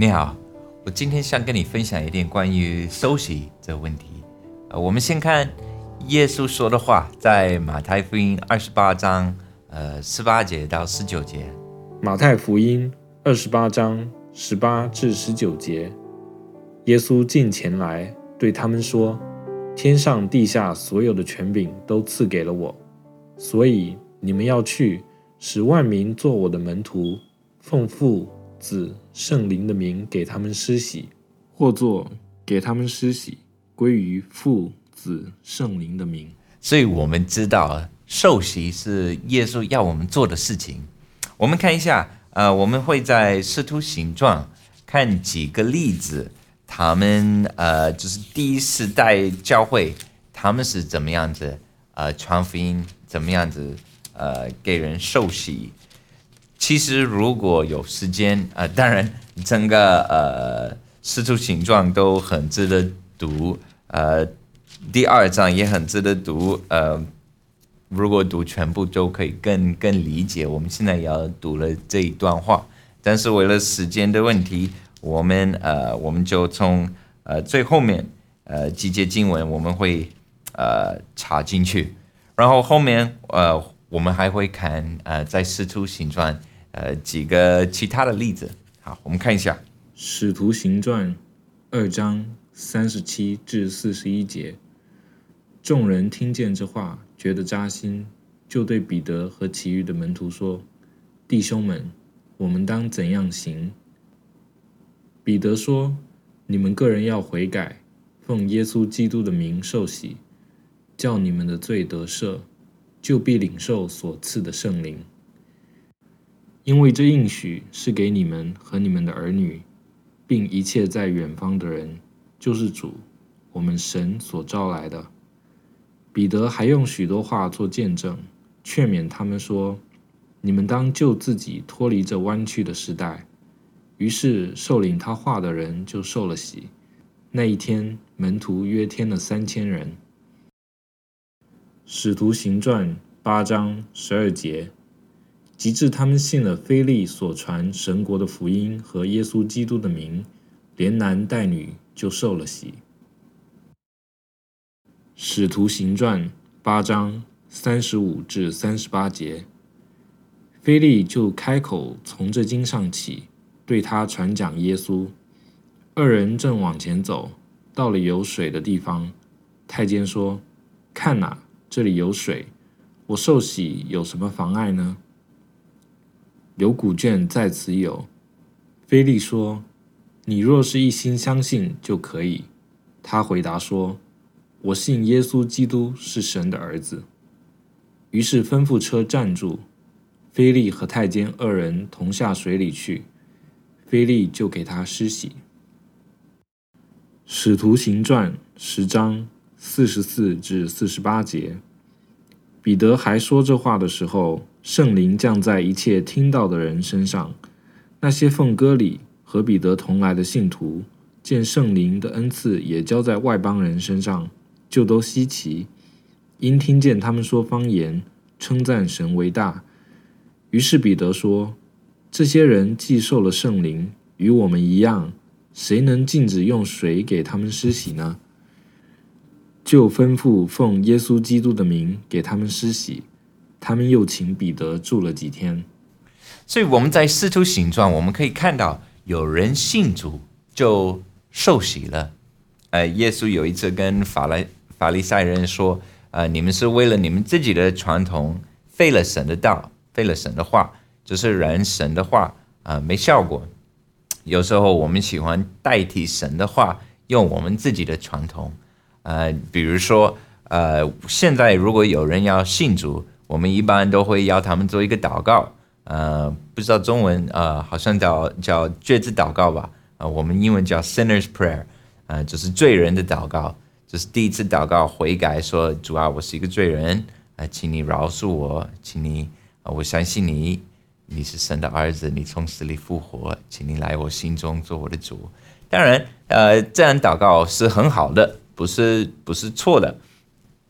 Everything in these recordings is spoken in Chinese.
你好，我今天想跟你分享一点关于受洗这问题。呃，我们先看耶稣说的话，在马太福音二十八章，呃，十八节到十九节。马太福音二十八章十八至十九节，耶稣近前来对他们说：“天上地下所有的权柄都赐给了我，所以你们要去，使万民做我的门徒，奉父。”子圣灵的名给他们施洗，或作给他们施洗归于父子圣灵的名。所以我们知道受洗是耶稣要我们做的事情。我们看一下，呃，我们会在师徒行状看几个例子，他们呃就是第一世代教会，他们是怎么样子呃传福音，怎么样子呃给人受洗。其实如果有时间，呃，当然整个呃《使徒形状》都很值得读，呃，第二章也很值得读，呃，如果读全部就可以更更理解。我们现在要读了这一段话，但是为了时间的问题，我们呃我们就从呃最后面呃几节经文我们会呃插进去，然后后面呃我们还会看呃在《使徒形状》。呃，几个其他的例子，好，我们看一下《使徒行传》二章三十七至四十一节。众人听见这话，觉得扎心，就对彼得和其余的门徒说：“弟兄们，我们当怎样行？”彼得说：“你们个人要悔改，奉耶稣基督的名受洗，叫你们的罪得赦，就必领受所赐的圣灵。”因为这应许是给你们和你们的儿女，并一切在远方的人，就是主，我们神所招来的。彼得还用许多话做见证，劝勉他们说：“你们当救自己脱离这弯曲的时代。”于是受领他话的人就受了洗。那一天，门徒约添了三千人。使徒行传八章十二节。及至他们信了菲利所传神国的福音和耶稣基督的名，连男带女就受了洗。使徒行传八章三十五至三十八节，菲利就开口从这经上起，对他传讲耶稣。二人正往前走，到了有水的地方，太监说：“看哪，这里有水，我受洗有什么妨碍呢？”有古卷在此有。菲利说：“你若是一心相信就可以。”他回答说：“我信耶稣基督是神的儿子。”于是吩咐车站住，菲利和太监二人同下水里去，菲利就给他施洗。使徒行传十章四十四至四十八节，彼得还说这话的时候。圣灵降在一切听到的人身上。那些奉歌里和彼得同来的信徒，见圣灵的恩赐也交在外邦人身上，就都稀奇，因听见他们说方言，称赞神为大。于是彼得说：“这些人既受了圣灵，与我们一样，谁能禁止用水给他们施洗呢？”就吩咐奉耶稣基督的名给他们施洗。他们又请彼得住了几天，所以我们在使徒行传，我们可以看到有人信主就受洗了。呃，耶稣有一次跟法来法利赛人说：“呃，你们是为了你们自己的传统废了神的道，废了神的话，就是人神的话啊没效果。有时候我们喜欢代替神的话，用我们自己的传统。呃，比如说，呃，现在如果有人要信主。我们一般都会要他们做一个祷告，呃，不知道中文，呃，好像叫叫罪字祷告吧，啊，我们英文叫 Sinner's Prayer，呃，就是罪人的祷告，就是第一次祷告悔改，说主啊，我是一个罪人，啊，请你饶恕我，请你，啊，我相信你，你是神的儿子，你从死里复活，请你来我心中做我的主。当然，呃，这样祷告是很好的，不是不是错的。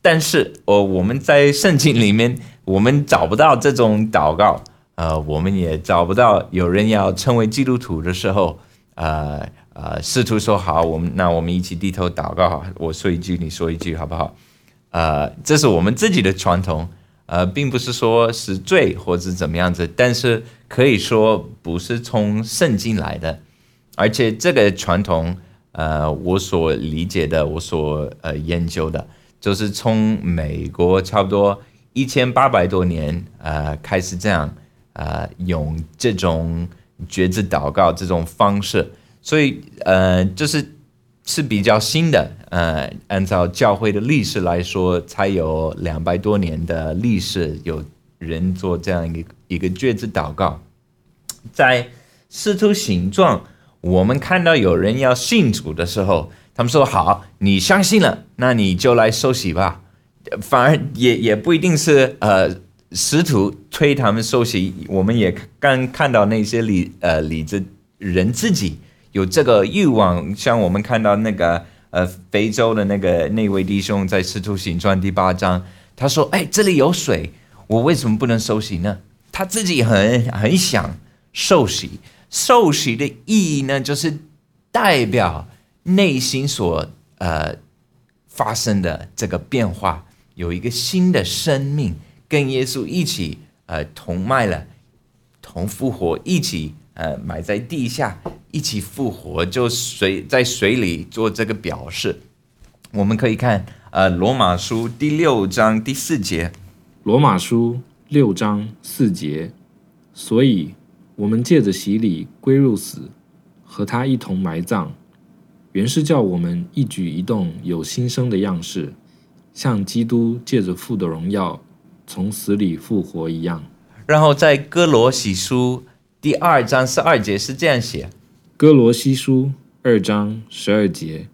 但是，哦，我们在圣经里面，我们找不到这种祷告，呃，我们也找不到有人要成为基督徒的时候，呃呃，试图说好，我们那我们一起低头祷告，我说一句，你说一句，好不好？呃，这是我们自己的传统，呃，并不是说是罪或者怎么样子，但是可以说不是从圣经来的，而且这个传统，呃，我所理解的，我所呃研究的，就是从美国差不多一千八百多年呃开始这样，呃，用这种觉知祷告这种方式，所以呃，就是是比较新的。呃，按照教会的历史来说，才有两百多年的历史，有人做这样一个一个觉知祷告。在使徒形状，我们看到有人要信主的时候，他们说：“好，你相信了，那你就来受洗吧。”反而也也不一定是呃使徒推他们受洗，我们也刚看到那些里呃里子人自己有这个欲望，像我们看到那个。呃，非洲的那个那位弟兄在《使徒行传》第八章，他说：“哎，这里有水，我为什么不能受洗呢？”他自己很很想受洗。受洗的意义呢，就是代表内心所呃发生的这个变化，有一个新的生命跟耶稣一起呃同埋了，同复活，一起呃埋在地下。一起复活，就水在水里做这个表示。我们可以看，呃，《罗马书》第六章第四节，《罗马书》六章四节。所以，我们借着洗礼归入死，和他一同埋葬，原是叫我们一举一动有新生的样式，像基督借着父的荣耀从死里复活一样。然后，在《哥罗西书》第二章十二节是这样写。哥罗西书二章十二节，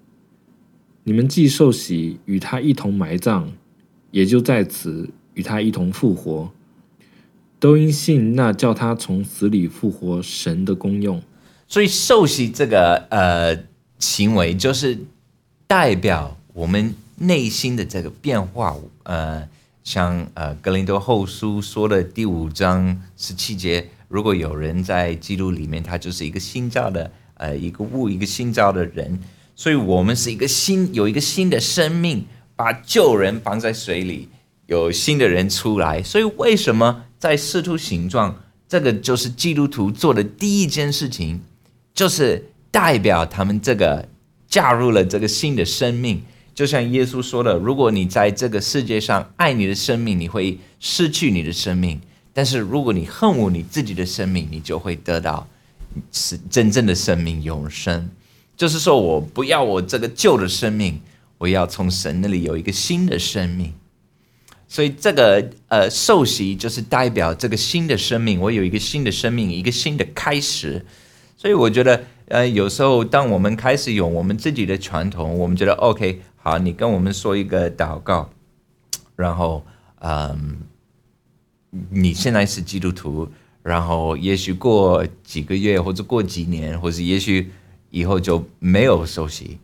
你们既受洗与他一同埋葬，也就在此与他一同复活，都因信那叫他从死里复活神的功用。所以受洗这个呃行为，就是代表我们内心的这个变化。呃，像呃格林多后书说的第五章十七节。如果有人在基督里面，他就是一个新造的，呃，一个物，一个新造的人。所以，我们是一个新，有一个新的生命，把旧人绑在水里，有新的人出来。所以，为什么在试图形状，这个就是基督徒做的第一件事情，就是代表他们这个加入了这个新的生命。就像耶稣说的，如果你在这个世界上爱你的生命，你会失去你的生命。但是如果你恨恶你自己的生命，你就会得到是真正的生命永生。就是说我不要我这个旧的生命，我要从神那里有一个新的生命。所以这个呃受洗就是代表这个新的生命，我有一个新的生命，一个新的开始。所以我觉得呃有时候当我们开始用我们自己的传统，我们觉得 OK 好，你跟我们说一个祷告，然后嗯。你现在是基督徒，然后也许过几个月，或者过几年，或者也许以后就没有受洗。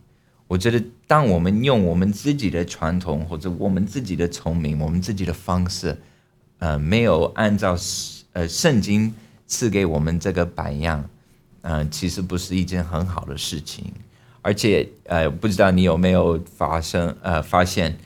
我觉得，当我们用我们自己的传统，或者我们自己的聪明，我们自己的方式，呃，没有按照呃圣经赐给我们这个榜样，嗯，其实不是一件很好的事情。而且，呃，不知道你有没有发生呃发现，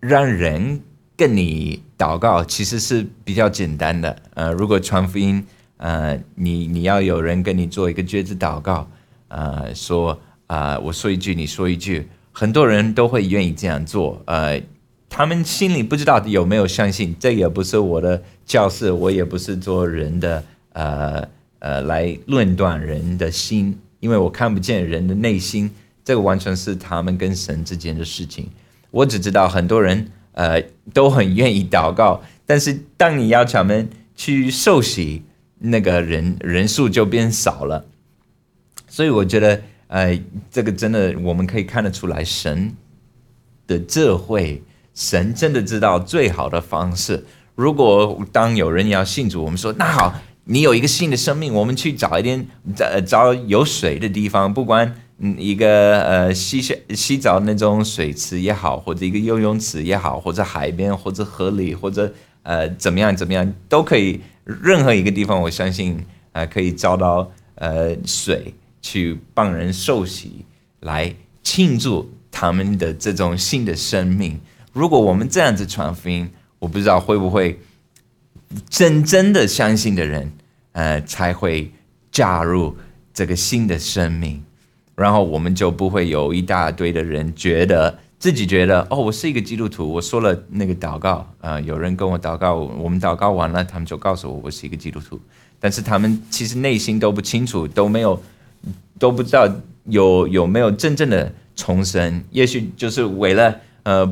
让人。跟你祷告其实是比较简单的，呃，如果传福音，呃，你你要有人跟你做一个觉知祷告，呃，说啊，我说一句，你说一句，很多人都会愿意这样做，呃，他们心里不知道有没有相信，这也不是我的教示，我也不是做人的，呃呃，来论断人的心，因为我看不见人的内心，这个完全是他们跟神之间的事情，我只知道很多人。呃，都很愿意祷告，但是当你要他们去受洗，那个人人数就变少了。所以我觉得，呃，这个真的我们可以看得出来，神的智慧，神真的知道最好的方式。如果当有人要信主，我们说那好，你有一个新的生命，我们去找一点找找有水的地方，不管。嗯，一个呃洗洗洗澡那种水池也好，或者一个游泳池也好，或者海边，或者河里，或者呃怎么样怎么样都可以，任何一个地方，我相信呃可以找到呃水去帮人受洗，来庆祝他们的这种新的生命。如果我们这样子传福音，我不知道会不会真正的相信的人，呃，才会加入这个新的生命，然后我们就不会有一大堆的人觉得。自己觉得哦，我是一个基督徒，我说了那个祷告，呃，有人跟我祷告，我们祷告完了，他们就告诉我我是一个基督徒，但是他们其实内心都不清楚，都没有都不知道有有没有真正的重生，也许就是为了呃，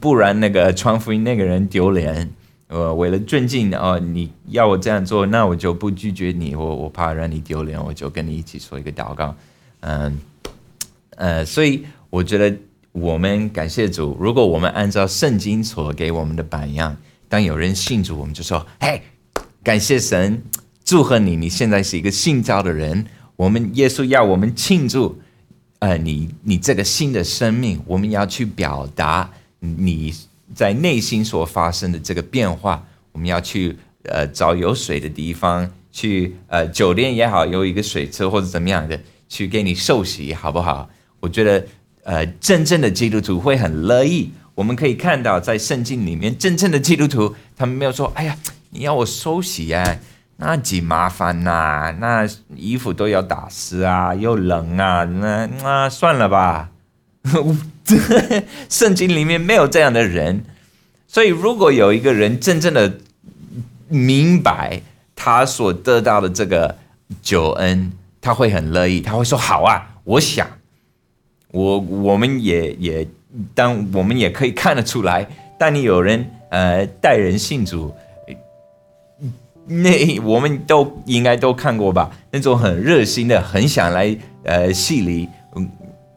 不然那个传福音那个人丢脸，呃，为了尊敬哦，你要我这样做，那我就不拒绝你，我我怕让你丢脸，我就跟你一起说一个祷告，嗯，呃，所以我觉得。我们感谢主。如果我们按照圣经所给我们的榜样，当有人信主，我们就说：“嘿，感谢神，祝贺你，你现在是一个信教的人。”我们耶稣要我们庆祝，呃，你你这个新的生命，我们要去表达你在内心所发生的这个变化。我们要去呃找有水的地方，去呃酒店也好，有一个水车或者怎么样的，去给你受洗，好不好？我觉得。呃，真正的基督徒会很乐意。我们可以看到，在圣经里面，真正的基督徒，他们没有说：“哎呀，你要我收洗呀，那几麻烦呐，那衣服都要打湿啊，又冷啊，那那算了吧。”圣经里面没有这样的人。所以，如果有一个人真正的明白他所得到的这个救恩，他会很乐意，他会说：“好啊，我想。”我我们也也，当我们也可以看得出来，当你有人呃带人信主，那我们都应该都看过吧？那种很热心的，很想来呃戏里，嗯，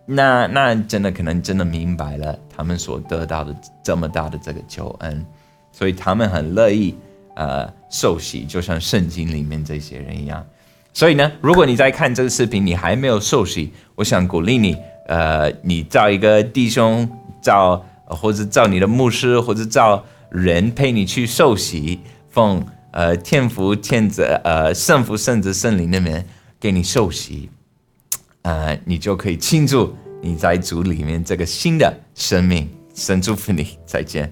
那那真的可能真的明白了他们所得到的这么大的这个救恩，所以他们很乐意呃受洗，就像圣经里面这些人一样。所以呢，如果你在看这个视频，你还没有受洗，我想鼓励你。呃，你找一个弟兄，找或者找你的牧师，或者找人陪你去受洗，奉呃天父、天子、呃圣福、圣子、圣灵那边给你受洗，呃，你就可以庆祝你在主里面这个新的生命。神祝福你，再见。